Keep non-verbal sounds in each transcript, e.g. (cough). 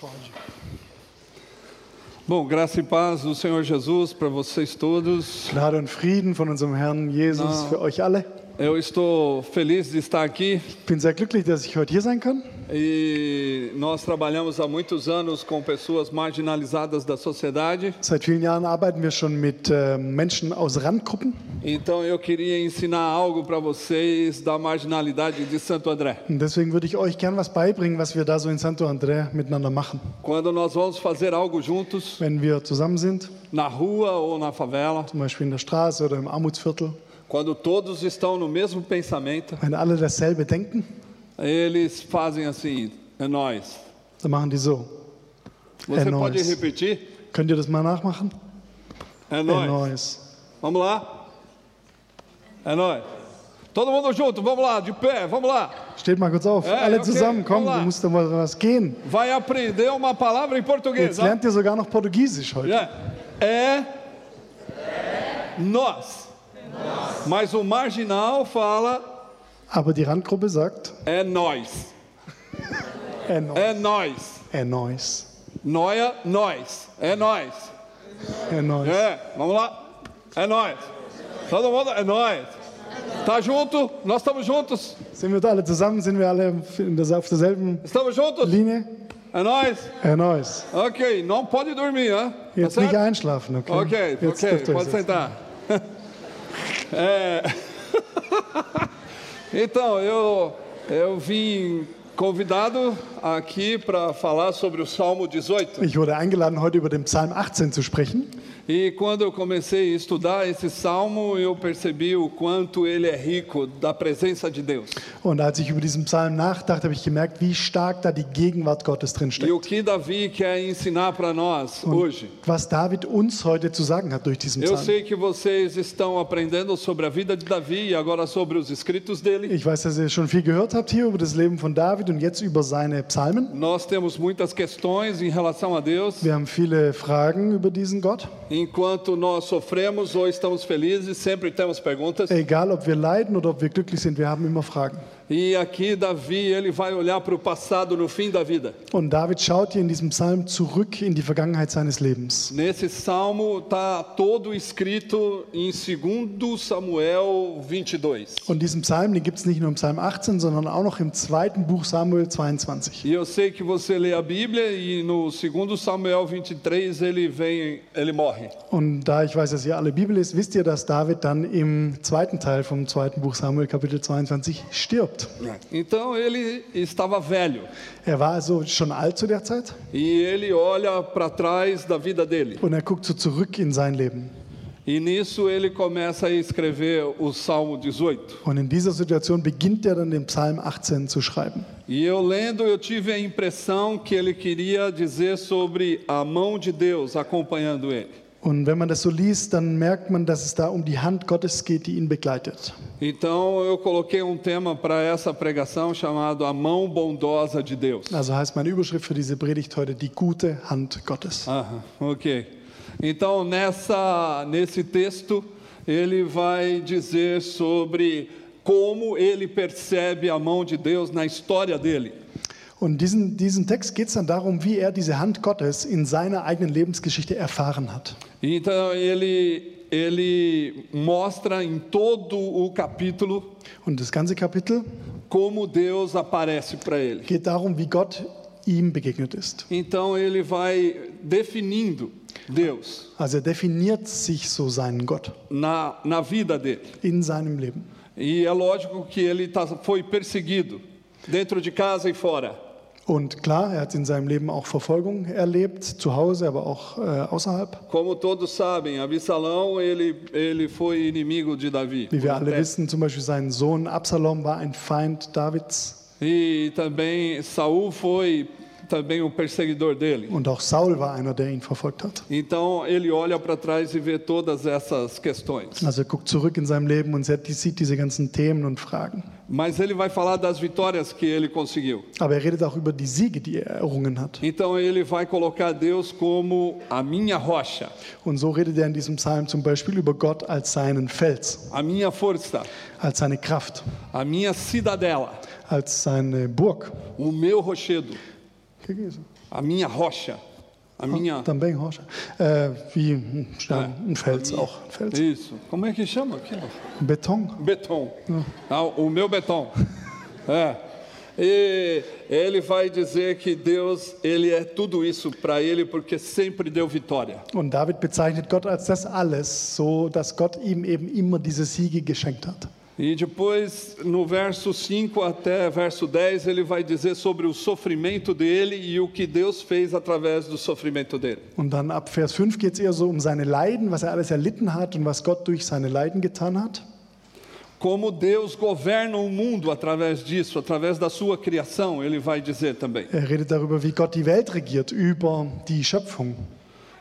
Pode. Bom, graça e paz do Senhor Jesus para vocês todos. Gnade und Frieden von unserem Herrn Jesus Na. für euch alle. Eu estou feliz de estar aqui bin sehr glücklich, dass ich heute hier sein kann. e nós trabalhamos há muitos anos com pessoas marginalizadas da sociedade. Seit vielen Jahren arbeiten wir schon mit äh, Menschen aus Randgruppen. Então eu queria ensinar algo para vocês da marginalidade de Santo André. Und deswegen würde ich euch gern was beibringen, was wir da so in Santo André miteinander machen. Quando nós vamos fazer algo juntos, Wenn wir zusammen sind, na rua ou na favela, zum Beispiel in der Straße oder im Armutsviertel, quando todos estão no mesmo pensamento, wenn alle dasselbe denken, eles fazem assim: é nós. dann machen die so. Você É pode nóis. repetir? Könnt ihr das mal nachmachen? É É nós. Vamos lá? É nós. Todo mundo junto, vamos lá, de pé, vamos lá. Steht mal kurz auf. Äh, alle okay, zusammen, komm, du musst mal was gehen. Vai aprender uma palavra em português. Jetzt lernt ihr sogar noch Portugiesisch heute. É. É nós. Mas o marginal fala Aber die Randgruppe sagt, é nós. é nóis. (laughs) É nós. É nóis. Noia, nós. É nós. É nóis. É, vamos lá. É nós. Todo mundo é nós. Tá junto? Nós estamos juntos. Sind wir alle zusammen? Sind wir alle auf derselben Estamos juntos? Linie? É nós. É nóis. Ok, não pode dormir, né? Tá Jetzt certo? nicht einschlafen, okay? Ok, Jetzt ok, dürft ihr euch pode sentar. (laughs) É... (laughs) Então, eu, eu vim convidado aqui para falar sobre o Salmo 18. Ich wurde eingeladen, heute über den Psalm 18 zu sprechen. E quando eu comecei a estudar esse salmo, eu percebi o quanto ele é rico da presença de Deus. Und als ich über diesen Psalm nachdachte, habe ich gemerkt, wie stark da die Gegenwart Gottes drin E steckt. o que Davi quer ensinar para nós hoje. Was David uns heute zu sagen hat durch diesen Eu Psalm. sei que vocês estão aprendendo sobre a vida de Davi e agora sobre os escritos dele. Ich weiß, dass ihr schon viel gehört habt hier über das Leben von David und jetzt über seine Psalmen. Nós temos muitas questões em relação a Deus. Wir haben viele Fragen über diesen Gott. Enquanto nós sofremos ou estamos felizes, sempre temos perguntas. Egal, ob wir leiden oder ob wir glücklich sind, wir haben immer Fragen. E aqui Davi, ele vai olhar para o passado no fim da vida. Und David schaut hier in diesem Psalm zurück in die Vergangenheit seines Lebens. Nesse salmo está todo escrito em 2 Samuel 22. Und diesen Psalm, den gibt es nicht nur im Psalm 18, sondern auch noch im zweiten Buch Samuel 22. E eu sei que você lê a Bíblia e no 2 Samuel 23 ele vem, ele morre. Und da ich weiß, dass ihr alle Bibel ist, wisst ihr, dass David dann im zweiten Teil vom zweiten Buch Samuel Kapitel 22 stirbt. Então ele estava velho Er war also schon alt zu der Zeit e ele olha para trás da vida dele. und er guckt so zurück in sein Leben. E nisso ele começa a escrever o Salmo 18. Und in dieser Situation beginnt er dann den Psalm 18 zu schreiben. E eu lendo, eu tive a impressão que ele queria dizer sobre a mão de Deus acompanhando ele. Und wenn man das so liest, dann merkt man, dass es da um die Hand Gottes geht, die ihn begleitet. Então eu coloquei um tema para essa pregação chamado A Mão Bondosa de Deus. Also heißt meine Überschrift für diese Predigt heute die gute Hand Gottes. Ok. Então nessa nesse texto ele vai dizer sobre como ele percebe a mão de Deus na história dele. Und diesen, diesen Text geht es dann darum, wie er diese Hand Gottes in seiner eigenen Lebensgeschichte erfahren hat. Então ele ele mostra em todo o capítulo Und das ganze Kapitel como Deus aparece para ele. geht darum, wie Gott ihm begegnet ist. Então ele vai definindo Deus Also er definiert sich so seinen Gott na, na vida dele. in seinem Leben. E é lógico que ele tá, foi perseguido dentro de casa e fora. Und klar, er hat in seinem Leben auch Verfolgung erlebt, zu Hause, aber auch äh, außerhalb. Como todos sabem, Absalão ele, ele foi inimigo de Davi. Wie wir alle wissen, zum Beispiel sein Sohn Absalom war ein Feind Davids E também Saul foi também o perseguidor dele. und auch Saul war einer, der ihn verfolgt hat. Então ele olha para trás e vê todas essas questões. Also er guckt zurück in seinem Leben und sieht sieht diese ganzen Themen und Fragen. Mas ele vai falar das vitórias que ele conseguiu. Aber er redet auch über die Siege, die er errungen hat. Então ele vai colocar Deus como a minha rocha, Und so redet er in diesem Psalm zum Beispiel über Gott als seinen Fels, a minha força, als seine Kraft, a minha cidadela, als seine Burg, o meu rochedo. O que que é isso? a minha rocha, a minha. Também rocha. Äh, wie ein Stein, ein Fels auch. Ein Fels. Isso. Como é que chama aquilo? Beton. Beton. Ah, o meu beton. (laughs) É. E ele vai dizer que Deus, ele é tudo isso para ele porque sempre deu vitória. Und David bezeichnet Gott als das alles, so dass Gott ihm eben immer diese Siege geschenkt hat. E depois, no verso 5 até verso 10, ele vai dizer sobre o sofrimento dele e o que Deus fez através do sofrimento dele. Und dann ab Vers 5 geht es eher so um seine Leiden, was er alles erlitten hat und was Gott durch seine Leiden getan hat. Como Deus governa o mundo através disso, através da sua criação, ele vai dizer também. Er redet darüber, wie Gott die Welt regiert, über die Schöpfung.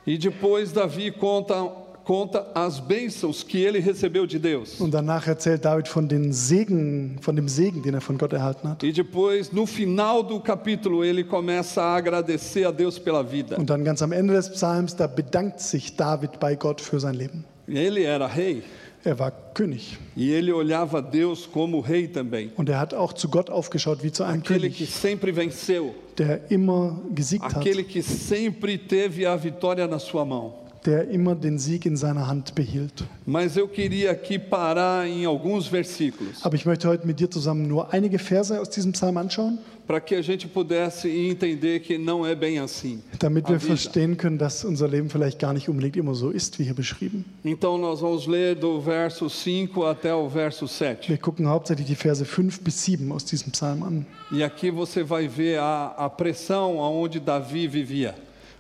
E depois Davi conta, conta as bênçãos que ele recebeu de Deus. Und danach erzählt David von, den Segen, von dem Segen, den er von Gott erhalten hat. E depois, no final do capítulo, ele começa a agradecer a Deus pela vida. Und dann ganz am Ende des Psalms, da bedankt sich David bei Gott für sein Leben. Ele era rei Er war König e ele olhava Deus como rei também. und er hat auch zu Gott aufgeschaut wie zu einem Aquele que König, sempre venceu, der immer gesiegt hat, aquele que sempre teve a vitória na sua mão. Der immer den Sieg in seiner Hand behielt. Mas eu queria aqui parar em alguns versículos, Aber ich möchte heute mit dir zusammen nur einige Verse aus diesem Psalm anschauen, para que a gente pudesse entender que não é bem assim. damit wir verstehen können, dass unser Leben vielleicht gar nicht unbedingt immer so ist, wie hier beschrieben. Então nós vamos ler do verso 5 até o verso 7. Wir gucken hauptsächlich die Verse 5 bis 7 aus diesem Psalm an. E aqui você vai ver a, a pressão aonde Davi vivia.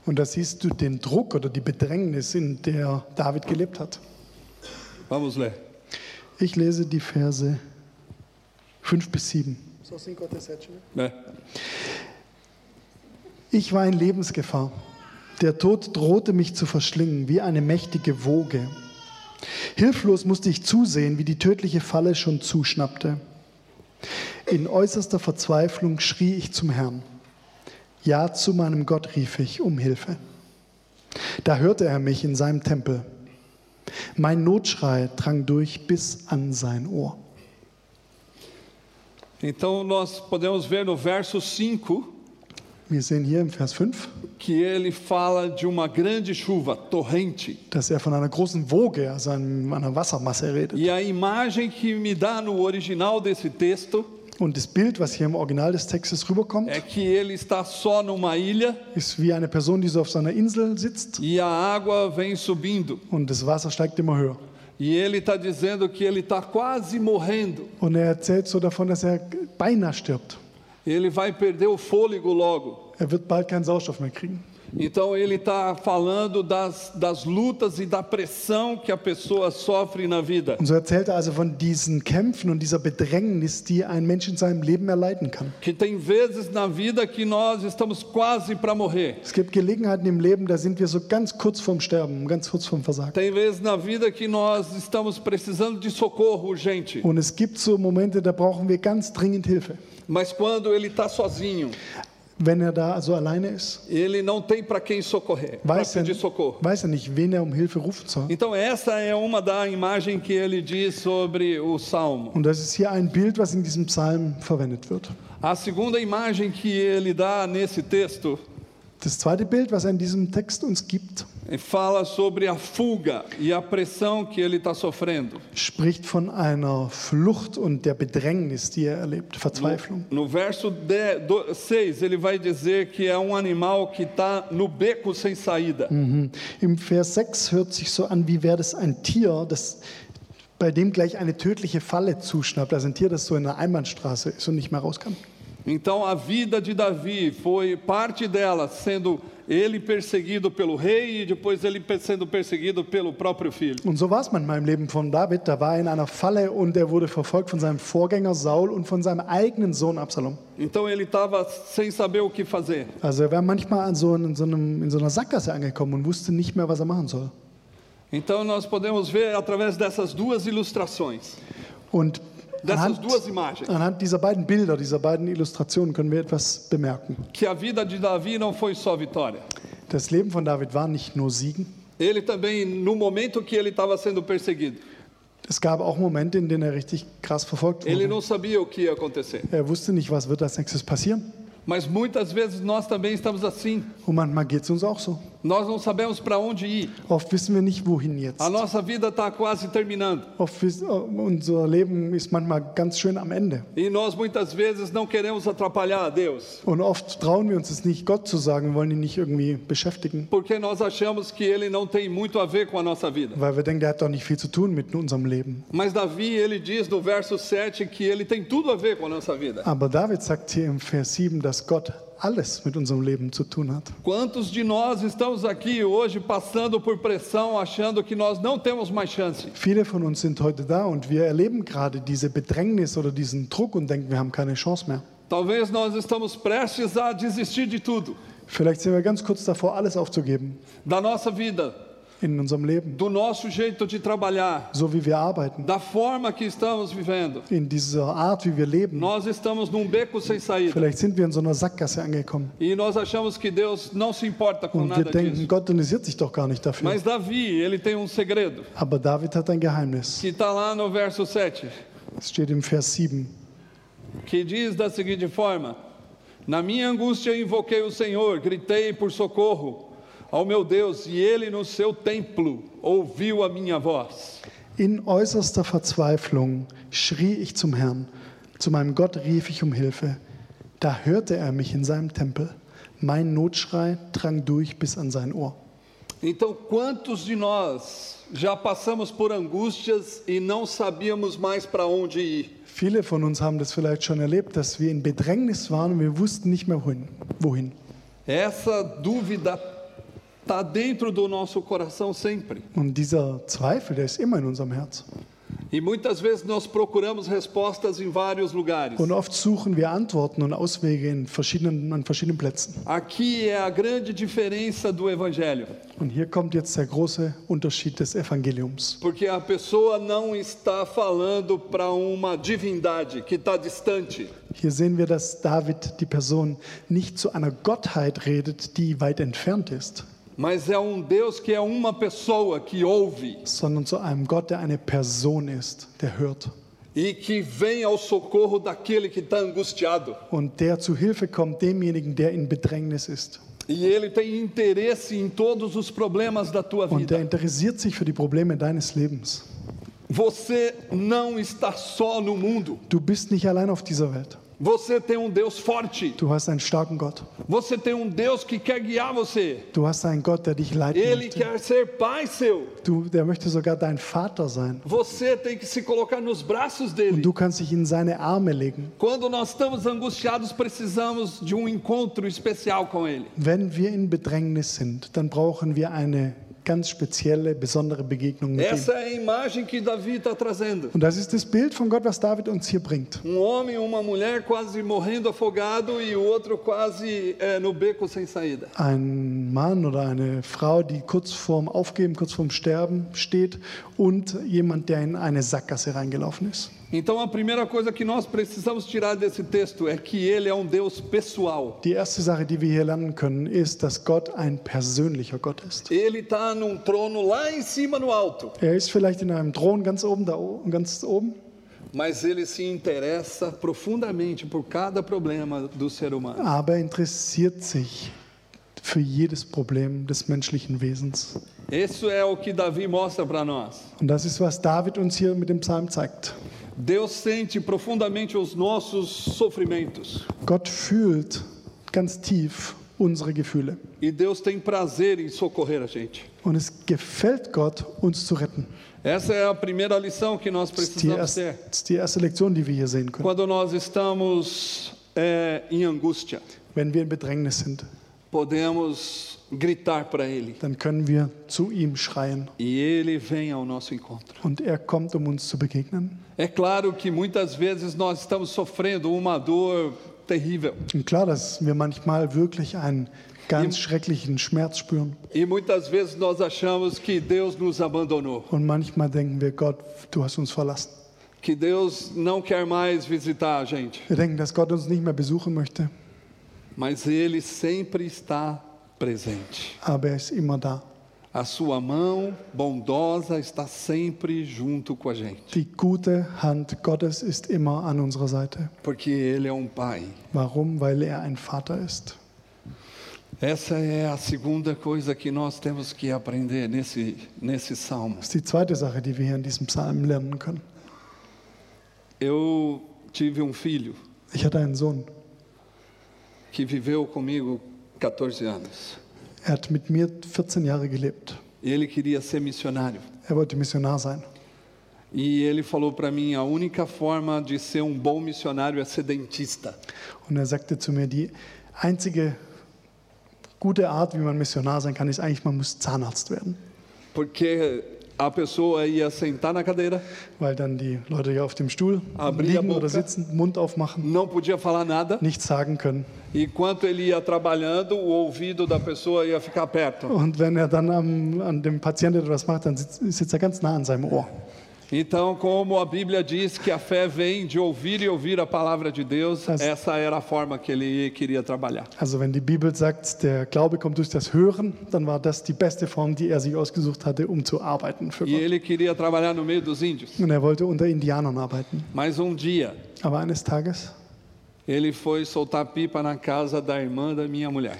Und da siehst du den Druck oder die Bedrängnis, in der David gelebt hat. Vamos ler. Ich lese die Verse 5 bis 7. né? Ich war in Lebensgefahr. Der Tod drohte mich zu verschlingen wie eine mächtige Woge. Hilflos musste ich zusehen, wie die tödliche Falle schon zuschnappte. In äußerster Verzweiflung schrie ich zum Herrn. Ja, zu meinem Gott rief ich um Hilfe. Da hörte er mich in seinem Tempel. Mein Notschrei drang durch bis an sein Ohr. Então nós podemos ver no verso 5 Wir sehen hier im Vers 5, que ele fala de uma grande chuva, torrente. dass er von einer großen Woge, also einer Wassermasse redet. E a imagem que me dá no original desse texto Und das Bild, was hier im Original des Textes rüberkommt, é que ele está só numa ilha ist wie eine Person, die so auf seiner Insel sitzt e a água vem subindo. und das Wasser steigt immer höher. E ele está dizendo que ele está quase morrendo. Und er erzählt so davon, dass er beinahe stirbt. Ele vai perder o fôlego logo. Er wird bald keinen Sauerstoff mehr kriegen. Então ele está falando das, das lutas e da pressão que a pessoa sofre na vida. Und so erzählt er also von diesen Kämpfen und dieser Bedrängnis, die ein Mensch in seinem Leben erleiden kann. Que tem vezes na vida que nós estamos quase para morrer. Es gibt Gelegenheiten im Leben, da sind wir so ganz kurz vorm Sterben, ganz kurz vorm Versagen. Tem vezes na vida que nós estamos precisando de socorro urgente. Und es gibt so Momente, da brauchen wir ganz dringend Hilfe. Mas quando ele está sozinho, Wenn er da alleine ist, ele não tem para quem socorrer, para weiß er, pedir socorro. weiß er nicht, wen er um Hilfe rufen soll. Então essa é uma da imagem que ele diz sobre o salmo. Und das ist hier ein Bild, was in diesem Psalm verwendet wird. A segunda imagem que ele dá nesse texto Das zweite Bild, was er in diesem Text uns gibt, fala sobre a fuga e a pressão que ele está sofrendo. spricht von einer Flucht und der Bedrängnis, die er erlebt, Verzweiflung. No verso 6, ele vai dizer que é um animal que está no beco sem saída. Mhm. Im Vers 6 hört sich so an, wie wäre das ein Tier, das, bei dem gleich eine tödliche Falle zuschnappt. Also ein Tier, das so in einer Einbahnstraße ist und nicht mehr raus kann. Então a vida de Davi foi parte dela sendo ele perseguido pelo rei e depois ele sendo perseguido pelo próprio filho. Und so war es manchmal im Leben von David. Da war er in einer Falle und er wurde verfolgt von seinem Vorgänger Saul und von seinem eigenen Sohn Absalom. Então ele estava sem saber o que fazer. Also er war manchmal so, in, so einem, in so einer Sackgasse angekommen und wusste nicht mehr, was er machen soll. Então nós podemos ver através dessas duas ilustrações, Und dessas anhand, duas imagens, anhand dieser beiden Bilder, dieser beiden Illustrationen können wir etwas bemerken. que a vida de Davi não foi só vitória. Das Leben von David war nicht nur Siegen. Ele também, no momento que ele estava sendo perseguido, Es gab auch Momente, in denen er richtig krass verfolgt ele wurde. não sabia o que ia acontecer. Er wusste nicht, was wird als nächstes passieren. Mas muitas vezes nós também estamos assim. Und manchmal geht es uns auch so. Nós não sabemos para onde ir. Oft wissen wir nicht, wohin jetzt. A nossa vida está quase terminando. Oft wiss, unser Leben ist manchmal ganz schön am Ende. E nós muitas vezes não queremos atrapalhar a Deus. Und oft trauen wir uns es nicht, Gott zu sagen, wollen ihn nicht irgendwie beschäftigen, Porque nós achamos que ele não tem muito a ver com a nossa vida. weil wir denken, der hat doch nicht viel zu tun mit unserem Leben. Mas Davi, ele diz no verso 7 que ele tem tudo a ver com a nossa vida. Aber David sagt hier im Vers 7, dass Gott alles mit unserem Leben zu tun hat. Quantos de nós estamos aqui hoje passando por pressão, achando que nós não temos mais chance? Viele von uns sind heute da und wir erleben gerade diese Bedrängnis oder diesen Druck und denken, wir haben keine Chance mehr. Talvez nós estamos prestes a desistir de tudo, Vielleicht sind wir ganz kurz davor, alles aufzugeben da nossa vida, in unserem Leben, do nosso jeito de trabalhar, so wie wir arbeiten, da forma que estamos vivendo. in dieser Art, wie wir leben. Nós estamos num beco sem saída. Vielleicht sind wir in so einer Sackgasse angekommen E nós achamos que Deus não se importa com und wir nada denken, disso. Gott interessiert sich doch gar nicht dafür. Mas Davi, ele tem um segredo, Aber David hat ein Geheimnis. que está lá no verso 7, Es steht im Vers 7. que diz da seguinte forma: Na minha angústia invoquei o Senhor, gritei por socorro ao meu Deus, e ele no seu templo ouviu a minha voz. In äußerster Verzweiflung schrie ich zum Herrn. Zu meinem Gott rief ich um Hilfe. Da hörte er mich in seinem Tempel. Mein Notschrei drang durch bis an sein Ohr. Então, quantos de nós já passamos por angústias e não sabíamos mais para onde ir? Viele von uns haben das vielleicht schon erlebt, dass wir in Bedrängnis waren und wir wussten nicht mehr wohin. wohin. Essa dúvida está dentro do nosso coração sempre. Und dieser Zweifel, der ist immer in unserem Herz. E muitas vezes nós procuramos respostas em vários lugares. Und oft suchen wir Antworten und Auswege in verschiedenen, an verschiedenen Plätzen. Aqui é a grande diferença do Evangelho, Und hier kommt jetzt der große Unterschied des Evangeliums. porque a pessoa não está falando para uma divindade que está distante. Hier sehen wir, dass David, die Person, nicht zu einer Gottheit redet, die weit entfernt ist, Mas é um Deus que é uma pessoa que ouve sondern zu einem Gott, der eine Person ist, der hört e que vem ao socorro daquele que está angustiado. und der zu Hilfe kommt demjenigen, der in Bedrängnis ist. E ele tem interesse em todos os problemas da tua Und vida. interessiert sich für die Probleme deines Lebens. Você não está só no mundo. Du bist nicht allein auf dieser Welt. Você tem um Deus forte. Du hast einen starken Gott. Você tem um Deus que quer guiar você. Du hast einen Gott, der dich leiten Ele möchte. quer ser pai seu. Du, der möchte sogar dein Vater sein. Você tem que se colocar nos braços Und dele. du kannst dich in seine Arme legen. Quando nós estamos angustiados, precisamos de um encontro especial com ele. Wenn wir in Bedrängnis sind, dann brauchen wir eine ganz spezielle, besondere Begegnung mit ihm. Essa é a imagem que Davi está trazendo. Und das ist das Bild von Gott, was David uns hier bringt. Um homem e uma mulher quase morrendo afogado e o outro quase é, no beco sem saída. Ein Mann oder eine Frau, die kurz vorm Aufgeben, kurz vorm Sterben steht und jemand, der in eine Sackgasse reingelaufen ist. Então a primeira coisa que nós precisamos tirar desse texto é que ele é um Deus pessoal. Die erste Sache, die wir hier lernen können, ist, dass Gott ein persönlicher Gott ist. Ele está num trono lá em cima no alto, Er ist vielleicht in einem Thron ganz oben, da oben, ganz oben, mas ele se interessa profundamente por cada problema do ser humano. aber er interessiert sich für jedes Problem des menschlichen Wesens. Isso é o que Davi mostra para nós. Und das ist, was David uns hier mit dem Psalm zeigt. Deus sente profundamente os nossos sofrimentos Gott fühlt ganz tief unsere Gefühle. e Deus tem prazer em socorrer a gente. Und es gefällt Gott, uns zu retten. Essa é a primeira lição que nós precisamos ter das ist die erste Lektion, die wir hier sehen können. quando nós estamos é, em angústia. Wenn wir in Bedrängnis sind, Podemos gritar para Ele dann können wir zu ihm schreien e Ele vem ao nosso encontro. und er kommt, um uns zu begegnen. É claro que muitas vezes nós estamos sofrendo uma dor terrível Und klar, dass wir manchmal wirklich einen ganz schrecklichen Schmerz spüren. e muitas vezes nós achamos que Deus nos abandonou, Und manchmal denken wir, Gott, du hast uns verlassen. que Deus não quer mais visitar a gente. Wir denken, dass Gott uns nicht mehr besuchen möchte, Mas Ele sempre está presente. aber er ist immer da. A sua mão bondosa está sempre junto com a gente, Die gute Hand Gottes ist immer an unserer Seite. porque Ele é um Pai. Warum? Weil er ein Vater ist. Essa é a segunda coisa que nós temos que aprender nesse, nesse salmo. Das ist die zweite Sache, die wir hier in diesem Psalm lernen können. Eu tive um filho Ich hatte einen Sohn. Que viveu comigo 14 anos. Er hat mit mir 14 Jahre gelebt. E ele queria ser missionário. Er wollte Missionar sein. E ele falou para mim: a única forma de ser um bom missionário é ser dentista. Und er sagte zu mir, die einzige gute Art, wie man Missionar sein kann, ist eigentlich, man muss Zahnarzt werden. Porque a pessoa ia sentar na cadeira, Weil dann die Leute ja auf dem Stuhl liegen boca. oder sitzen, Mund aufmachen, não podia falar nada. nichts sagen können. E enquanto ele ia trabalhando, o ouvido da pessoa ia ficar perto. Und wenn er dann am, an dem Patienten etwas macht, dann sitzt, sitzt er ganz nah an seinem Ohr. Então, como a Bíblia diz que a fé vem de ouvir e ouvir a palavra de Deus, Mas- essa era a forma que ele queria trabalhar. Also wenn die Bibel sagt, der Glaube kommt durch das Hören, dann war das die beste Form, die er sich ausgesucht hatte, um zu arbeiten für E Gott. ele queria trabalhar no meio dos índios. Und er wollte unter Indianern arbeiten. Mas um dia, Aber eines Tages ele foi soltar pipa na casa da irmã da minha mulher.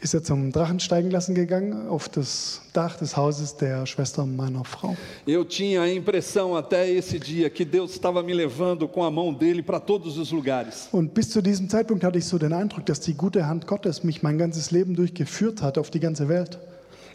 Ist er zum Drachensteigen lassen gegangen auf das Dach des Hauses der Schwester meiner Frau. Eu tinha a impressão até esse dia que Deus estava me levando com a mão dele para todos os lugares. Und bis zu diesem Zeitpunkt hatte ich so den Eindruck, dass die gute Hand Gottes mich mein ganzes Leben durchgeführt hat auf die ganze Welt.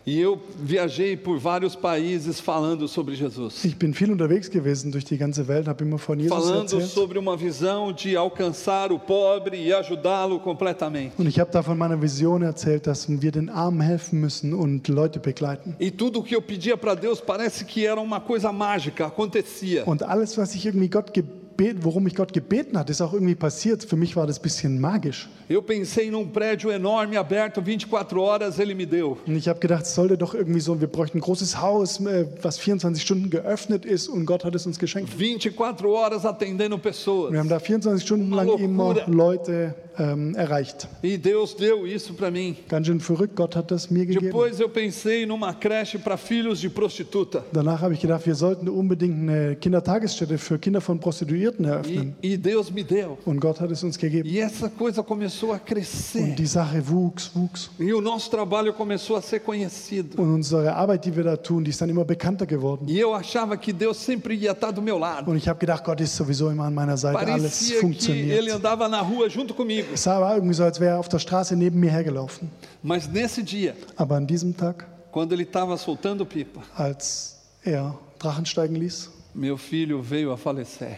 E eu viajei por vários países falando sobre Jesus. Ich bin viel unterwegs gewesen durch die ganze Welt, habe immer von Jesus Falando erzählt. sobre uma visão de alcançar o pobre e ajudá-lo completamente. Und ich habe da von meiner Vision erzählt, dass wir den Armen helfen müssen und Leute begleiten. E tudo o que eu pedia para Deus parece que era uma coisa mágica, acontecia. Und alles, was ich irgendwie Gott gebeten, worum ich Gott gebeten hat, ist auch irgendwie passiert. Für mich war das ein bisschen magisch. Eu pensei num prédio enorme, aberto 24 horas, ele me deu. Und ich habe gedacht, es sollte doch irgendwie so, wir bräuchten ein großes Haus, äh, was 24 Stunden geöffnet ist und Gott hat es uns geschenkt. 24 horas atendendo pessoas. Wir haben da 24 Stunden lang immer. Leute ähm, erreicht. E Deus deu isso para mim. Ganz schön verrückt, Gott hat das mir gegeben. Depois eu pensei numa creche para filhos de prostituta. Danach habe ich gedacht, wir sollten unbedingt eine Kindertagesstätte für Kinder von Prostituierten E, eröffnen. e Deus me deu. Und Gott hat es uns gegeben. E essa coisa começou a crescer. Und die Sache wuchs, wuchs. E o nosso trabalho começou a ser conhecido. Und unsere Arbeit, die wir da tun, die ist dann immer bekannter geworden. E eu achava que Deus sempre ia estar do meu lado. Und ich habe gedacht, Gott ist sowieso immer an meiner Seite, alles Parecia que ele funktioniert. andava na rua junto comigo. Es sah aber irgendwie so, als wäre er auf der Straße neben mir hergelaufen. Mas nesse dia, Aber an diesem Tag, quando ele estava soltando pipa, als er Drachen steigen ließ, meu filho veio a falecer.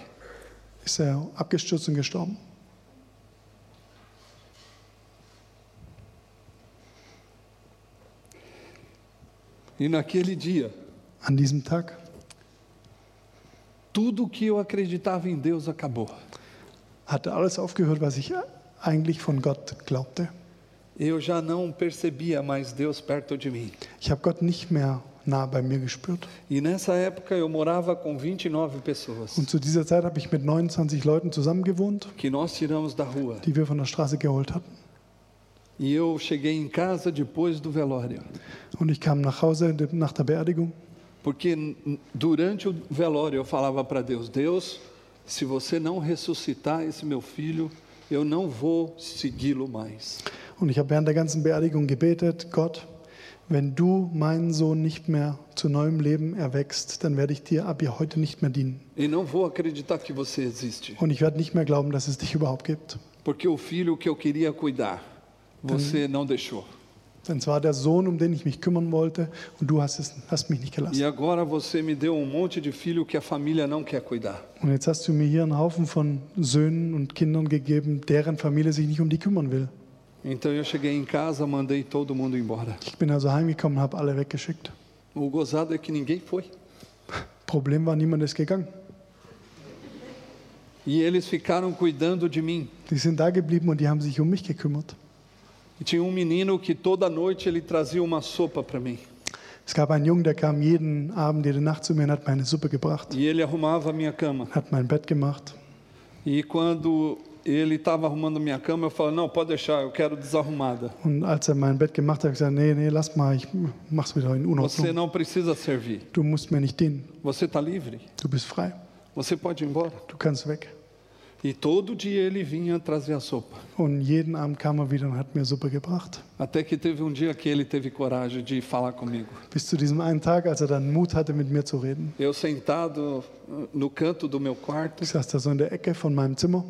ist er abgestürzt und gestorben. E naquele dia, An diesem Tag tudo que eu acreditava em Deus acabou. hatte alles aufgehört, was ich eigentlich von Gott glaubte. Eu já não percebia mais Deus perto de mim. Ich habe Gott nicht mehr nah bei mir gespürt. E nessa época eu morava com 29 pessoas Und zu dieser Zeit habe ich mit 29 Leuten zusammengewohnt, que nós tiramos da rua. die wir von der Straße geholt hatten. E eu cheguei em casa depois do velório. Und ich kam nach Hause nach der Beerdigung Porque n- durante o velório eu falava para Deus: Deus, se você não ressuscitar esse meu filho, eu não vou segui-lo mais. und ich habe während der ganzen Beerdigung gebetet, Gott, wenn du meinen Sohn nicht mehr zu neuem Leben erwächst, dann werde ich dir ab hier heute nicht mehr dienen. E não vou acreditar que você existe. Und ich werde nicht mehr glauben, dass es dich überhaupt gibt. Porque o filho que eu queria cuidar, você não deixou. Denn es war der Sohn, um den ich mich kümmern wollte, und du hast, es, hast mich nicht gelassen. E agora você me deu um monte de filho que a família não quer cuidar. Und jetzt hast du mir hier einen Haufen von Söhnen und Kindern gegeben, deren Familie sich nicht um die kümmern will. Então eu cheguei em casa, mandei todo mundo embora. Ich bin also heimgekommen und habe alle weggeschickt. O gozado é que ninguém foi. Problem war, niemand ist gegangen. E eles ficaram cuidando de mim. Die sind da geblieben und die haben sich um mich gekümmert. E tinha um menino que toda noite ele trazia uma sopa para mim. Es gab einen Jungen, der kam jeden Abend, jede Nacht zu mir und hat mir eine Suppe gebracht, E ele arrumava a minha cama. hat mein Bett gemacht. E quando ele estava arrumando minha cama, eu falei, não, pode deixar, eu quero desarrumada. Und als er mein Bett gemacht hat, habe ich gesagt, nee, nee, lass mal, ich mach's wieder in Você Unordnung. não precisa servir. Du musst mir nicht dienen. Você está livre. Du bist frei. Você pode ir embora. Du kannst weg. E todo dia ele vinha trazer a sopa. Und jeden Abend kam er wieder und hat mir Suppe gebracht. Até que teve um dia que ele teve coragem de falar comigo. Bis zu diesem einen Tag, als er dann Mut hatte, mit mir zu reden. Eu sentado no canto do meu quarto, Ich saß da so in der Ecke von meinem Zimmer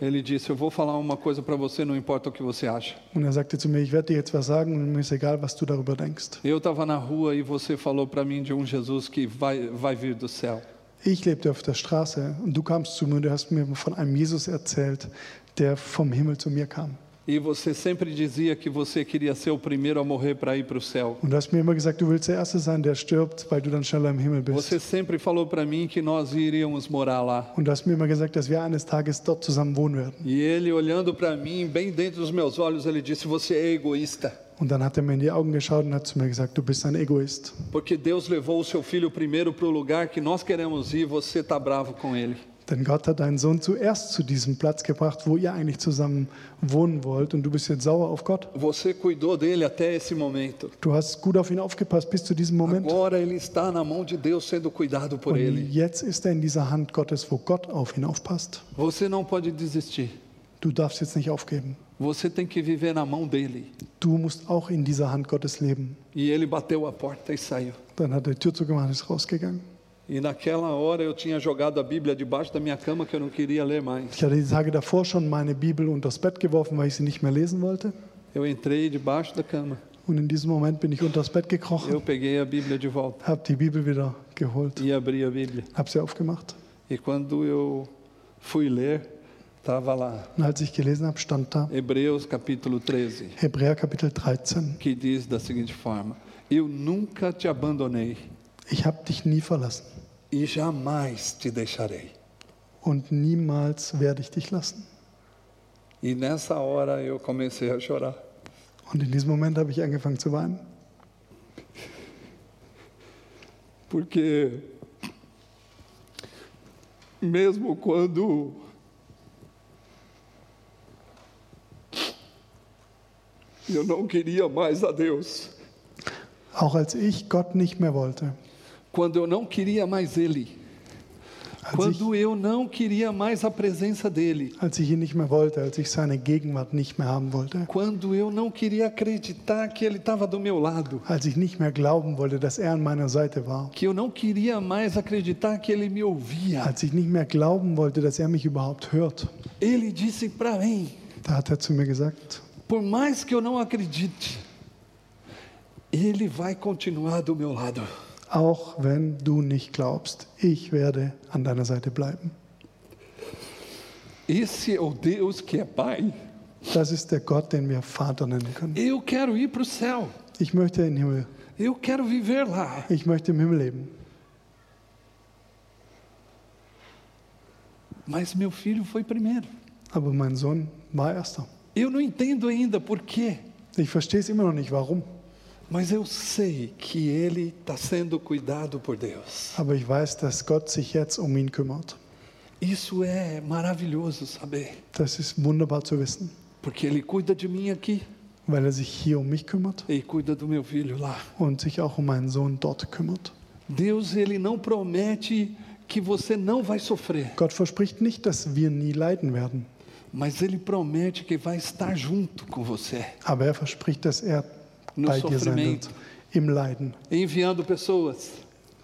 ele disse: Eu vou falar uma coisa para você, não importa o que você acha. und er sagte zu mir, ich werde dir jetzt was sagen und mir ist egal, was du darüber denkst. Eu estava na rua e você falou para mim de um Jesus que vai, vai vir do céu. Ich lebte auf der Straße und du kamst zu mir und du hast mir von einem Jesus erzählt, der vom Himmel zu mir kam. E você sempre dizia que você queria ser o primeiro a morrer para ir para o céu. Und du hast mir immer gesagt, du willst der Erste sein, der stirbt, weil du dann schneller im Himmel bist. Você sempre falou para mim que nós iríamos morar lá. Und du hast mir immer gesagt, dass wir eines Tages dort zusammen wohnen werden. E ele olhando para mim, bem dentro dos meus olhos, ele disse: Você é egoísta. Und dann hat er mir in die Augen geschaut und hat zu mir gesagt, du bist ein Egoist. Porque Deus levou o seu filho primeiro para o lugar que nós queremos ir, você está bravo com ele. Denn Gott hat deinen Sohn zuerst zu diesem Platz gebracht, wo ihr eigentlich zusammen wohnen wollt. Und du bist jetzt sauer auf Gott. Você cuidou dele até esse momento. Du hast gut auf ihn aufgepasst bis zu diesem Moment. Agora ele está na mão de Deus sendo cuidado por Und ele. jetzt ist er in dieser Hand Gottes, wo Gott auf ihn aufpasst. Você não pode desistir. Du darfst jetzt nicht aufgeben. Você tem que viver na mão dele. Du musst auch in dieser Hand Gottes leben. E ele bateu a porta e saiu. Dann hat er die Tür zugemacht und ist rausgegangen. E naquela hora eu tinha jogado a Bíblia debaixo da minha cama que eu não queria ler mais. Ich hatte die Tage davor schon meine Bibel unters Bett geworfen, weil ich sie nicht mehr lesen wollte. Eu entrei debaixo da cama. Und in diesem Moment bin ich unters Bett gekrochen, Eu peguei a Bíblia de volta habe die Bibel wieder geholt, e abri a Bíblia. habe sie aufgemacht. E quando eu fui ler, estava lá Und als ich gelesen habe, stand da Hebreus capítulo 13, Hebräer Kapitel 13. que diz da seguinte forma: Eu nunca te abandonei Ich habe dich nie verlassen e jamais te deixarei. und niemals werde ich dich lassen. E nessa hora eu comecei a chorar. Und in diesem Moment habe ich angefangen zu weinen, Porque mesmo quando eu não queria mais a Deus, auch als ich Gott nicht mehr wollte, quando eu não queria mais Ele, als ich, quando eu não queria mais a presença dEle, als ich ihn nicht mehr wollte, als ich seine Gegenwart nicht mehr haben wollte, quando eu não queria acreditar que Ele estava do meu lado, als ich nicht mehr glauben wollte, dass er an meiner Seite war, que eu não queria mais acreditar que Ele me ouvia, als ich nicht mehr glauben wollte, dass er mich überhaupt hört, Ele disse para mim: da hat er zu mir gesagt, por mais que eu não acredite, Ele vai continuar do meu lado. auch wenn du nicht glaubst, ich werde an deiner Seite bleiben. Esse é o Deus que é Pai. Das ist der Gott, den wir Vater nennen können. Eu quero ir para o céu. Ich möchte in den Himmel. Eu quero viver lá. Ich möchte im Himmel leben. Mas meu filho foi primeiro. Aber mein Sohn war erster. Eu não entendo ainda por quê. Ich verstehe es immer noch nicht, warum. Mas eu sei que ele está sendo cuidado por Deus. Aber ich weiß, dass Gott sich jetzt um ihn kümmert. Isso é maravilhoso saber. Das ist wunderbar zu wissen, Porque ele cuida de mim aqui weil er sich hier um mich kümmert e cuida do meu filho lá. und sich auch um meinen Sohn dort kümmert. Deus, ele não promete que você não vai sofrer, Gott verspricht nicht, dass wir nie leiden werden, mas ele promete que vai estar junto com você, aber er verspricht, dass er No bei dir sein sofrimento. wird. Im Leiden, enviando pessoas,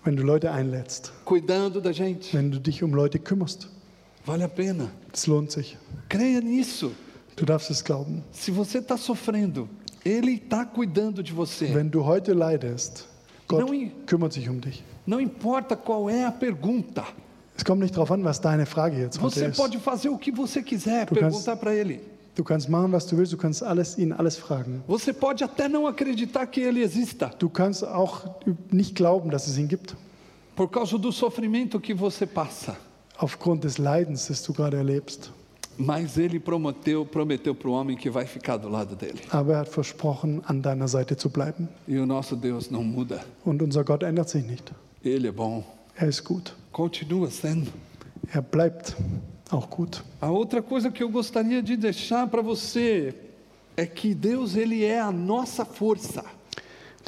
wenn du Leute einlädst, cuidando da gente. wenn du dich um Leute kümmerst. Vale a pena. Es lohnt sich. Creia nisso. Du darfst es glauben. Se você está sofrendo, Ele está cuidando de você. Wenn du heute leidest, Gott Não kümmert sich um dich. Não importa qual é a pergunta. Es kommt nicht darauf an, was deine Frage jetzt heute Você ist. pode fazer o que você quiser, Du kannst- perguntar para Ele. Du kannst machen, was du willst. Du kannst alles, ihn alles fragen. Você pode até não acreditar que Ele exista, Du kannst auch nicht glauben, dass es ihn gibt, por causa do sofrimento que você passa. aufgrund des Leidens, das du gerade erlebst. Mas Ele prometeu, prometeu para o homem que vai ficar do lado dele. Aber er hat versprochen, an deiner Seite zu bleiben. E o nosso Deus não muda. Und unser Gott ändert sich nicht. Ele é bom. Er ist gut. Continua sendo. Er bleibt. auch gut. A outra coisa que eu gostaria de deixar para você é que Deus ele é a nossa força.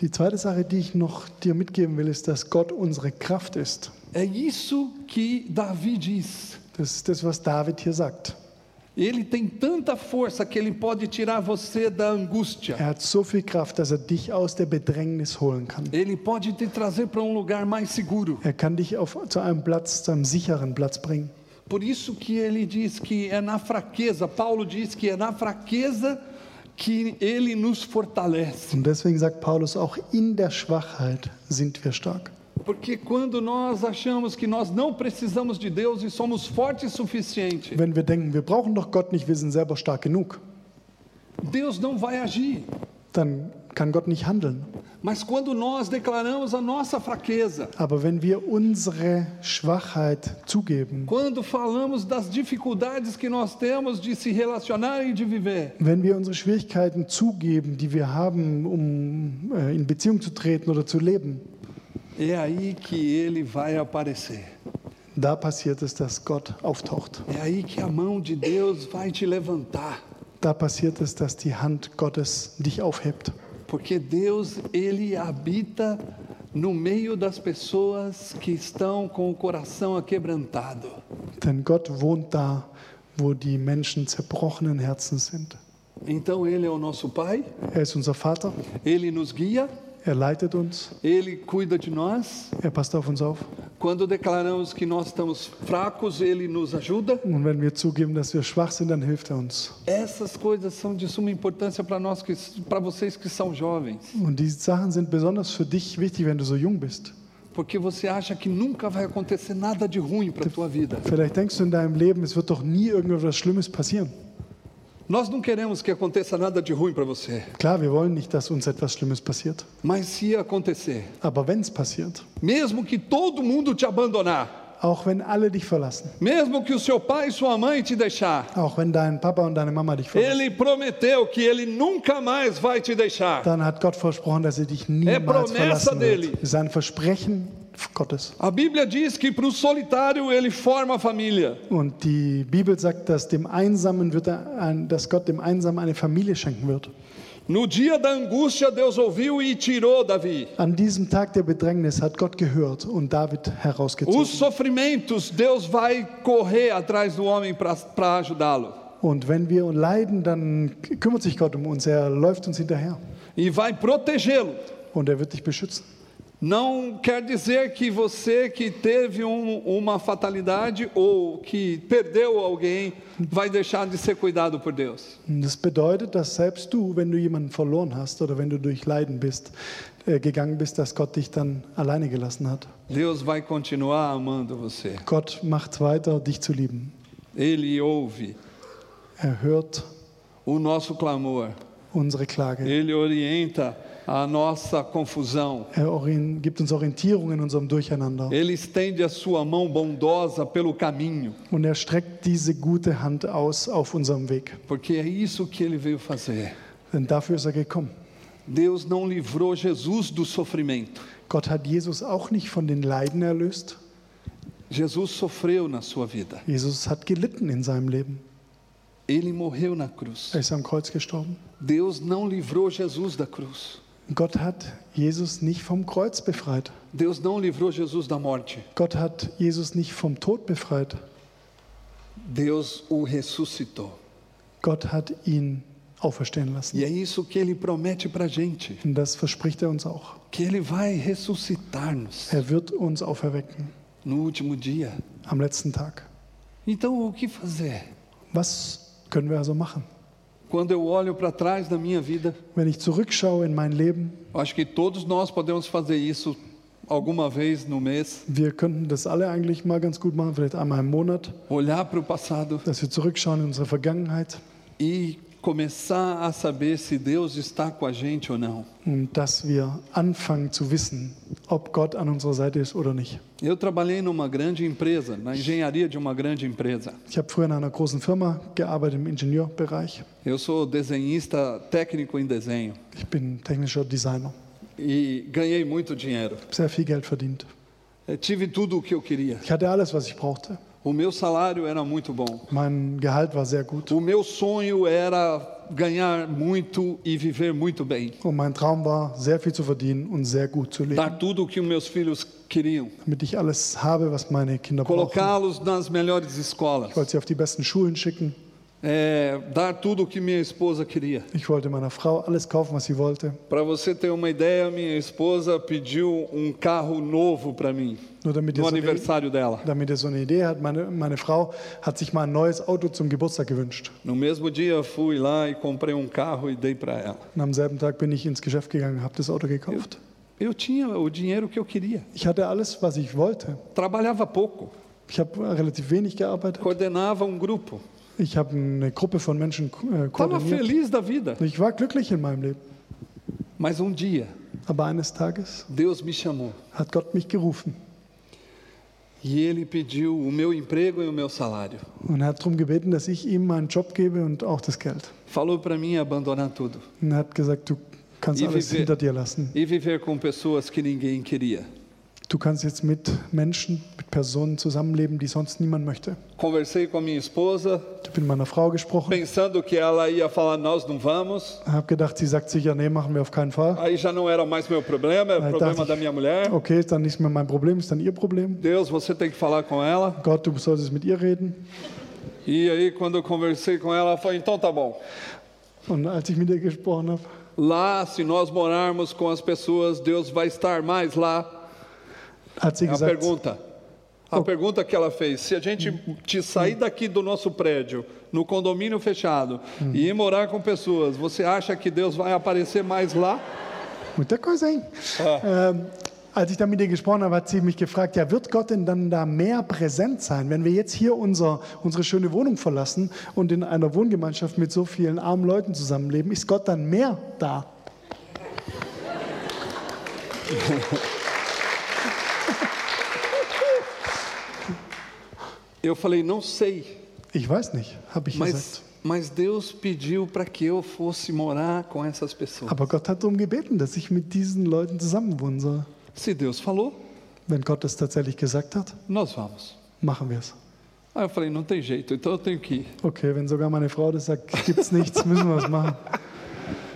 Die zweite Sache, die ich noch dir mitgeben will, ist, dass Gott unsere Kraft ist. É isso que Davi diz. Das ist das, was David hier sagt. Ele tem tanta força que ele pode tirar você da angústia. Er hat so viel Kraft, dass er dich aus der Bedrängnis holen kann. Ele pode te trazer para um lugar mais seguro. Er kann dich auf, zu einem Platz, zu einem sicheren Platz bringen. Por isso que ele diz que é na fraqueza, Paulo diz que é na fraqueza que ele nos fortalece. Und deswegen sagt Paulus, auch in der Schwachheit sind wir stark. Porque quando nós achamos que nós não precisamos de Deus e somos fortes o suficiente, Wenn wir denken, wir brauchen doch Gott nicht, wir sind selber stark genug, Deus não vai agir. dann kann Gott nicht handeln. Mas quando nós declaramos a nossa fraqueza, Aber wenn wir unsere Schwachheit zugeben, quando falamos das dificuldades que nós temos de se relacionar e de viver, wenn wir unsere Schwierigkeiten zugeben, die wir haben, um äh, in Beziehung zu treten oder zu leben, é aí que ele vai aparecer. da passiert es, dass Gott auftaucht. É aí que a mão de Deus vai te levantar. Da passiert es, dass die Hand Gottes dich aufhebt. Porque Deus, ele habita no meio das pessoas que estão com o coração aquebrantado. Denn Gott wohnt da, wo die Menschen zerbrochenen Herzens sind. Então ele é o nosso Pai, Er ist unser Vater, ele nos guia, er leitet uns, ele cuida de nós. er passt auf uns auf. Quando declaramos que nós estamos fracos, ele nos ajuda. Und wenn wir zugeben, dass wir schwach sind, dann hilft er uns. Essas coisas são de suma importância para nós que para vocês que são jovens, Und diese Sachen sind besonders für dich wichtig, wenn du so jung bist. porque você acha que nunca vai acontecer nada de ruim para a tua vida. Vielleicht denkst du in deinem Leben, es wird doch nie irgendetwas Schlimmes passieren. Nós não queremos que aconteça nada de ruim para você, Klar, wir wollen nicht, dass uns etwas Schlimmes passiert. mas se acontecer, Aber wenn es passiert, mesmo que todo mundo te abandonar, auch wenn alle dich verlassen, mesmo que o seu pai e sua mãe te deixar, auch wenn dein Papa und deine Mama dich verlassen, ele prometeu que ele nunca mais vai te deixar. dann hat Gott versprochen, dass er dich niemals promessa verlassen dele. wird. Das ist ein Versprechen Gottes. A Bíblia diz que para o solitário ele forma a família. Und die Bibel sagt, dass, dem Einsamen wird er dass Gott dem Einsamen eine Familie schenken wird. No dia da angústia, Deus ouviu e tirou Davi. An diesem Tag der Bedrängnis hat Gott gehört und David herausgezogen. Os sofrimentos, Deus vai correr atrás do homem para ajudá-lo. Und wenn wir leiden, dann kümmert sich Gott um uns. Er läuft uns hinterher E vai protegê-lo. und er wird dich beschützen. Não quer dizer que você que teve um- uma fatalidade ou que perdeu alguém vai deixar de ser cuidado por Deus. Das bedeutet, dass selbst du, wenn du jemanden verloren hast oder wenn du durch Leiden bist, äh, gegangen bist, dass Gott dich dann alleine gelassen hat. Deus vai continuar amando você. Gott macht weiter, dich zu lieben. Ele ouve Er hört o nosso clamor. unsere Klage. Ele orienta a nossa confusão. Er orien- gibt uns Orientierung in unserem Durcheinander. Ele estende a sua mão bondosa pelo caminho, Und er streckt diese gute Hand aus auf unserem Weg. porque é isso que ele veio fazer. Denn dafür ist er gekommen. Deus não livrou Jesus do sofrimento. Gott hat Jesus auch nicht von den Leiden erlöst. Jesus sofreu na sua vida. Jesus hat gelitten in seinem Leben. Ele morreu na cruz. Er ist am Kreuz gestorben. Deus não livrou Jesus da cruz. Gott hat Jesus nicht vom Kreuz befreit. Deus não livrou Jesus da morte. Gott hat Jesus nicht vom Tod befreit. Deus o ressuscitou. Gott hat ihn auferstehen lassen. E é isso que ele promete para a gente: Und das verspricht er uns auch. que ele vai ressuscitar-nos Er wird uns auferwecken no último dia. am letzten Tag. Então, o que fazer? Was können wir also machen? Quando eu olho para trás da minha vida, Wenn ich zurückschaue in mein Leben, acho que todos nós podemos fazer isso alguma vez no mês. wir könnten das alle eigentlich mal ganz gut machen, vielleicht einmal im Monat, Olhar para o passado dass wir zurückschauen in unsere Vergangenheit e começar a saber se Deus está com a gente ou não. dass wir anfangen zu wissen, ob Gott an unserer Seite ist oder nicht. Eu trabalhei numa grande empresa, na engenharia de uma grande empresa. Ich habe früher in einer großen Firma gearbeitet im Ingenieurbereich. Eu sou desenhista técnico em desenho Ich bin technischer Designer. e ganhei muito dinheiro. Sehr viel Geld verdient. Eu tive tudo o que eu queria. Ich hatte alles, was ich brauchte. O meu salário era muito bom. Mein Gehalt war sehr gut. O meu sonho era ganhar muito e viver muito bem. Und mein Traum war, sehr viel zu verdienen und sehr gut zu leben. Dar tudo o que meus filhos queriam. Damit ich alles habe, was meine Kinder brauchen. Colocá-los nas melhores escolas. Ich wollte sie auf die besten Schulen schicken. É, dar tudo o que minha esposa queria. Ich wollte meiner Frau alles kaufen, was sie wollte. Para você ter uma ideia, minha esposa pediu um carro novo para mim Nur damit ihr, no so eine, aniversário dela. damit ihr so eine Idee habt, meine, meine Frau hat sich mal ein neues Auto zum Geburtstag gewünscht. No mesmo dia fui lá e comprei um carro e dei para ela. Und am selben Tag bin ich ins Geschäft gegangen habe das Auto gekauft. Eu tinha o dinheiro que eu queria. Ich hatte alles, was ich wollte. Trabalhava pouco, Ich habe relativ wenig gearbeitet. coordenava um grupo. Ich habe eine Gruppe von Menschen äh, koordiniert. Ich war glücklich in meinem Leben. Mas um dia, Aber eines Tages Deus me chamou hat Gott mich gerufen e Ele pediu o meu emprego e o meu salário. und er hat darum gebeten, dass ich ihm meinen Job gebe und auch das Geld. Falou para mim abandonar tudo Und er hat gesagt, du kannst E alles viver- hinter dir lassen. e viver com pessoas que ninguém queria. Du kannst jetzt mit Menschen, mit Personen zusammenleben, die sonst niemand möchte. Conversei com minha esposa, Ich bin mit meiner Frau gesprochen, pensando que ela ia falar: Nós não vamos. habe gedacht, sie sagt sicher, nee, machen wir auf keinen Fall. Aí já não era mais meu problema, era problema da minha mulher. Okay, ist dann nicht mehr mein Problem, ist dann ihr Problem. Deus, você tem que falar com ela. Gott, du solltest mit ihr reden. E aí, quando eu conversei com ela, ela falou: Então tá bom. Und als ich mit ihr gesprochen habe, Lá, se nós morarmos com as pessoas, Deus vai estar mais lá. Hat sie É a pergunta. A pergunta que ela fez: se a gente te sair daqui do nosso prédio, no condomínio fechado, e ir morar com pessoas, você acha que Deus vai aparecer mais lá? muita coisa, hein? Ah. Ähm, als ich dann mit ihr gesprochen habe, hat sie mich gefragt, ja, wird Gott denn dann da mehr präsent sein, wenn wir jetzt hier unser, unsere schöne Wohnung verlassen und in einer Wohngemeinschaft mit so vielen armen Leuten zusammenleben? Ist Gott dann mehr da? (laughs) Eu falei: não sei, Ich weiß nicht, habe ich mas, gesagt. mas Deus pediu para que eu fosse morar com essas pessoas. Aber Gott hat darum gebeten, dass ich mit diesen Leuten zusammenwohnen soll. Se Deus falou, Wenn Gott es tatsächlich gesagt hat, nós vamos. machen wir es. Aí eu falei: não tem jeito, então eu tenho que ir. Okay, wenn sogar meine Frau das sagt, gibt's nichts, müssen wir was machen.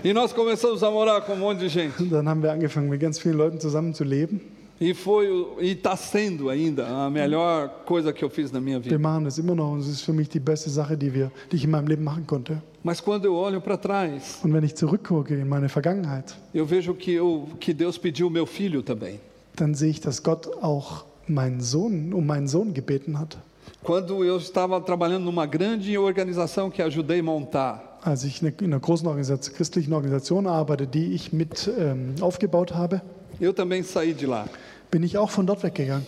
E nós começamos a morar com um monte de gente. Und dann haben wir angefangen, mit ganz vielen Leuten zusammen zu leben. E foi e está sendo ainda a melhor coisa que eu fiz na minha Wir vida. machen das immer noch und es ist für mich die beste Sache, die, wir, die ich in meinem Leben machen konnte. Mas quando eu olho para trás, Und wenn ich zurückgucke in meine Vergangenheit, eu vejo que, eu, que Deus pediu meu filho também. dann sehe ich, dass Gott auch meinen Sohn, um meinen Sohn gebeten hat. Quando eu estava trabalhando numa grande organização que ajudei a montar, Als ich in einer großen Organisation, christlichen Organisation arbeite, die ich mit ähm, aufgebaut habe, eu também saí de lá. Bin ich auch von dort weggegangen.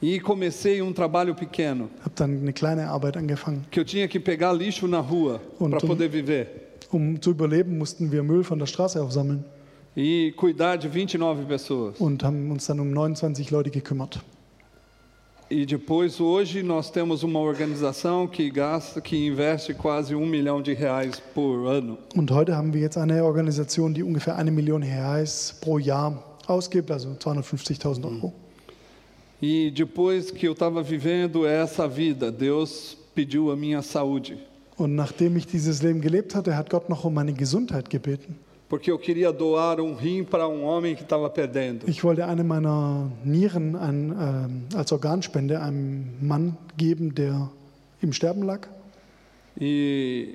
E comecei um trabalho pequeno, Habe dann eine kleine Arbeit angefangen. que eu tinha que pegar lixo na rua para um- poder viver. Um zu überleben, mussten wir Müll von der Straße aufsammeln E cuidar de 29 pessoas. und haben uns dann um 29 Leute gekümmert. E depois, hoje, nós temos uma organização que gasta, que investe quase um milhão de reais por ano. Und heute haben wir jetzt eine Organisation, die ungefähr eine Million Reais pro Jahr ausgibt, also 250.000 Euro. E depois que eu estava vivendo essa vida, Deus pediu a minha saúde, Und nachdem ich dieses Leben gelebt hatte, hat Gott noch um meine Gesundheit gebeten. porque eu queria doar um rim para um homem que estava perdendo. Ich wollte eine meiner Nieren ein, ähm, als Organspende einem Mann geben, der im Sterben lag. E,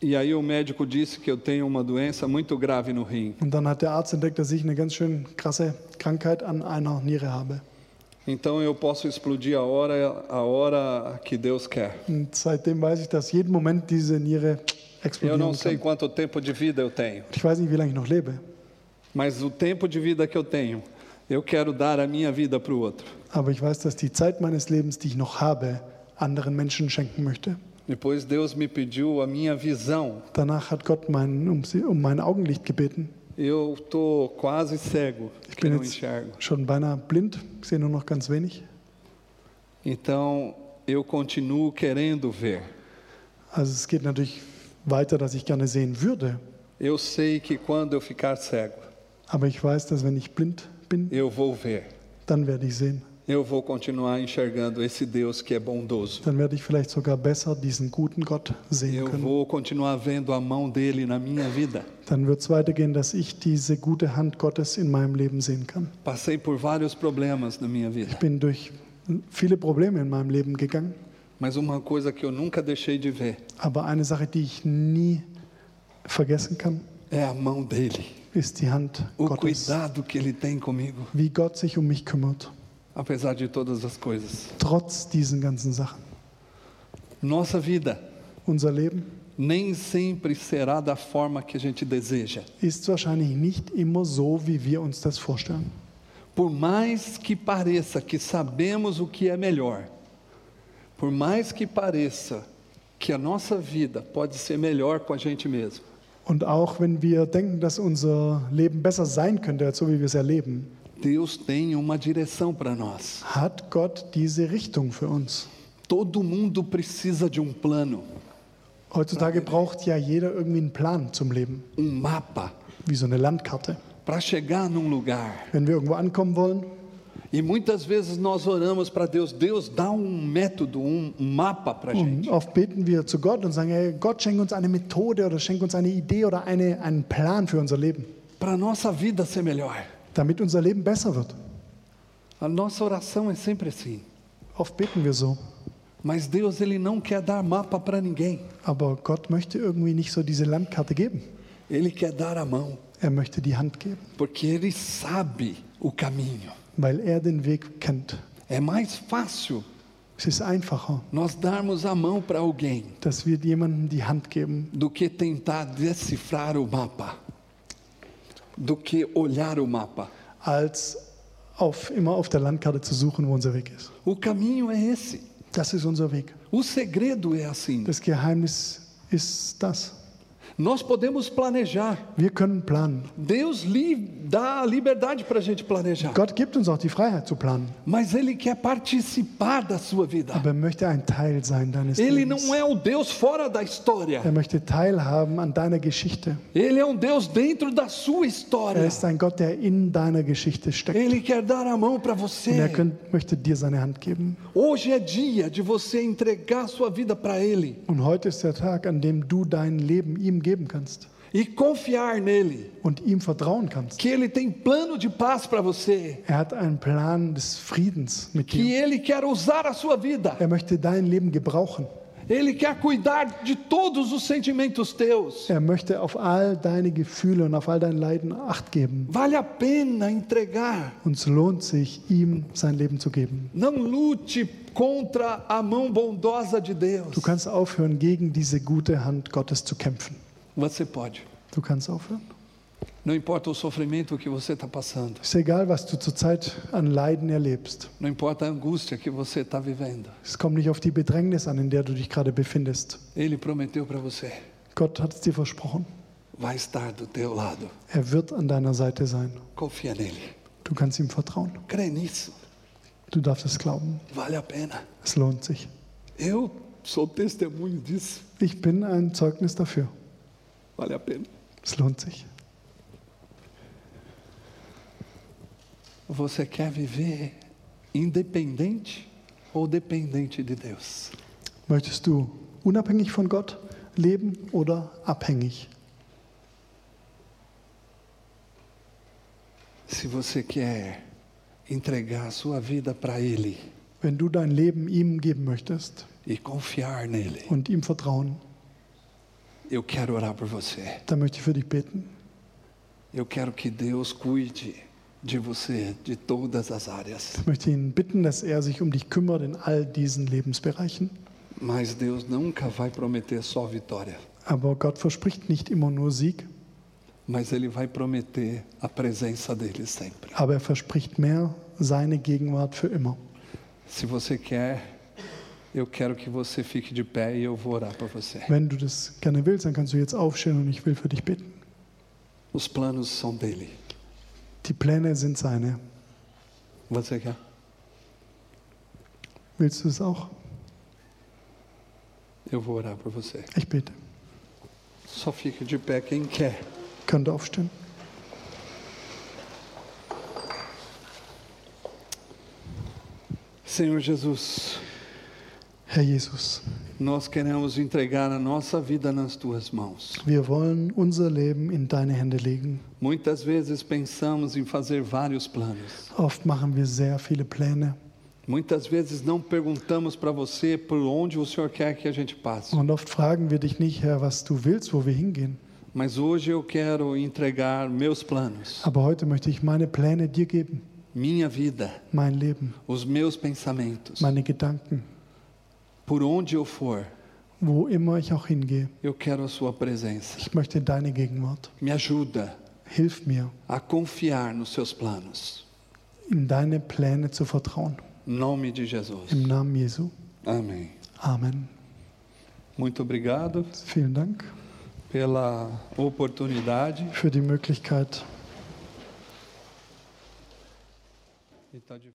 e aí o médico disse que eu tenho uma doença muito grave no rim. Und dann hat der Arzt entdeckt, dass ich eine ganz schön krasse Krankheit an einer Niere habe. Então eu posso explodir a hora, a hora que Deus quer. Und seitdem weiß ich, dass jeden Moment diese Niere Eu explodieren não sei kann. quanto tempo de vida eu tenho, Ich weiß nicht, wie lange ich noch lebe, mas o tempo de vida que eu tenho, eu quero dar a minha vida para o outro. aber ich weiß, dass die Zeit meines Lebens, die ich noch habe, anderen Menschen schenken möchte. Depois Deus me pediu a minha visão. Danach hat Gott mein, um, um mein Augenlicht gebeten. Eu estou quase cego, Ich bin não jetzt enxergo. schon beinahe blind, sehe nur noch ganz wenig. Então eu continuo querendo ver. Also es geht natürlich weiter, dass ich gerne sehen würde. Eu sei que quando eu ficar cego, Aber ich weiß, dass wenn ich blind bin, eu vou ver. dann werde ich sehen. Eu vou continuar enxergando esse Deus que é bondoso. dann werde ich vielleicht sogar besser diesen guten Gott sehen Eu können. vou continuar vendo a mão dele na minha vida. Dann wird es weitergehen, dass ich diese gute Hand Gottes in meinem Leben sehen kann. Passei por vários problemas na minha vida, Ich bin durch viele Probleme in meinem Leben gegangen, mas uma coisa que eu nunca deixei de ver aber eine Sache, die ich nie vergessen kann, é a mão dele, ist die Hand o Gottes. cuidado que ele tem comigo, Wie Gott sich um mich kümmert, apesar de todas as coisas. trotz diesen ganzen Sachen. Nossa vida Unser Leben nem sempre será da forma que a gente deseja. ist wahrscheinlich nicht immer so, wie wir uns das vorstellen. Por mais que pareça que sabemos o que é melhor, por mais que pareça que a nossa vida pode ser melhor com a gente mesmo, Und auch wenn wir denken, dass unser Leben besser sein könnte, als so wie wir es erleben, Deus tem uma direção para nós. hat Gott diese Richtung für uns. Todo mundo precisa de um plano, Heutzutage braucht ja jeder irgendwie einen Plan zum Leben, um mapa wie so eine Landkarte. para chegar num lugar. Wenn wir irgendwo ankommen wollen, E muitas vezes nós oramos para Deus, Deus dá um método, um mapa para gente. und oft beten wir zu Gott und sagen, hey, Gott schenk uns eine Methode oder schenk uns eine Idee oder eine, einen Plan für unser Leben, Para nossa vida ser melhor. Damit unser Leben besser wird. A nossa oração é sempre assim. Oft beten wir so, Mas Deus ele não quer dar mapa para ninguém. aber Gott möchte irgendwie nicht so diese Landkarte geben. Ele quer dar a mão, Er möchte die Hand geben, porque ele sabe o caminho. weil er den Weg kennt. É mais fácil Es ist einfacher, nós darmos a mão para alguém dass wir jemandem die Hand geben, do que tentar decifrar o mapa, do que olhar o mapa. als auf, immer auf der Landkarte zu suchen, wo unser Weg ist. O caminho é esse. Das ist unser Weg. O segredo é assim. Das Geheimnis ist das. Nós podemos planejar. Wir können planen. Deus lhe dá a liberdade para a gente planejar. Gott gibt uns auch die Freiheit zu planen, Mas Ele quer participar da sua vida. aber er möchte ein Teil sein deines Ele Lebens. não é o Deus fora da história. Er möchte teilhaben an deiner Geschichte. Ele é um Deus dentro da sua Er história. ist ein Gott, der in deiner Geschichte steckt. Ele quer dar a mão para Und er você. könnt, möchte dir seine Hand geben. Hoje é dia de você entregar sua vida para Ele Und heute ist der Tag, an dem du dein Leben ihm geben kannst e confiar nele, und ihm vertrauen kannst. que Ele tem plano de paz para você, Er hat einen Plan des Friedens mit que dir. Ele quer usar a sua vida. Er möchte dein Leben gebrauchen. Ele quer cuidar de todos os sentimentos teus. Er möchte auf all deine Gefühle und auf all dein Leiden Acht geben. Vale a pena entregar. Und es lohnt sich, ihm sein Leben zu geben. Não lute contra a mão bondosa de Deus. Du kannst aufhören, gegen diese gute Hand Gottes zu kämpfen. Você pode. Du kannst aufhören. Não importa o sofrimento que você está passando. Ist egal, was du zurzeit an Leiden erlebst. Não importa a angústia que você está vivendo. Es kommt nicht auf die Bedrängnis an, in der du dich gerade befindest. Ele prometeu para você. Gott hat es dir versprochen. Vai estar do teu lado. Er wird an deiner Seite sein. Confia nele. Du kannst ihm vertrauen. Crê nisso. Du darfst es glauben. Vale a pena. Es lohnt sich. Eu sou testemunho disso. Ich bin ein Zeugnis dafür. Vale a pena. Es lohnt sich. Você quer viver independente ou dependente de Deus? Möchtest du unabhängig von Gott leben oder abhängig? Se você quer entregar a sua vida para Ele Wenn du dein Leben ihm geben möchtest e confiar nele, und ihm vertrauen, eu quero orar por você. dann möchte ich für dich beten. Eu quero que Deus cuide de você de todas as áreas. Ich möchte ihn bitten, dass er sich um dich kümmert in all diesen Lebensbereichen. Mas Deus nunca vai prometer só vitória, Aber Gott verspricht nicht immer nur Sieg, mas Ele vai prometer a presença dele sempre. aber er verspricht mehr seine Gegenwart für immer. Se você quer, eu quero que você fique de pé e eu vou orar por você. Wenn du das gerne willst, dann kannst du jetzt aufstehen und ich will für dich beten. Os planos são dele. Die Pläne sind seine. Você quer? Willst du es auch? Eu vou orar por você. Ich bete. Só fique de pé quem quer. Könnt aufstehen. Senhor Jesus, Herr Jesus, nós queremos entregar a nossa vida nas tuas mãos. wir wollen unser Leben in deine Hände legen. Muitas vezes pensamos em fazer vários planos. Oft machen wir sehr viele Pläne Muitas vezes não perguntamos para você por onde o Senhor quer que a gente passe. und oft fragen wir dich nicht, Herr, was du willst, wo wir hingehen. Mas hoje eu quero entregar meus planos, Aber heute möchte ich meine Pläne dir geben, minha vida, mein Leben, os meus pensamentos. meine Gedanken, Por onde eu for, wo immer ich auch hingehe. eu quero a sua presença. Ich möchte deine Gegenwart. Me ajuda Hilf mir, a confiar nos seus planos. in deine Pläne zu vertrauen. Nome de Jesus. Im Namen Jesu. Amém. Amen. Muito obrigado Vielen Dank pela oportunidade. für die Möglichkeit. E tá de-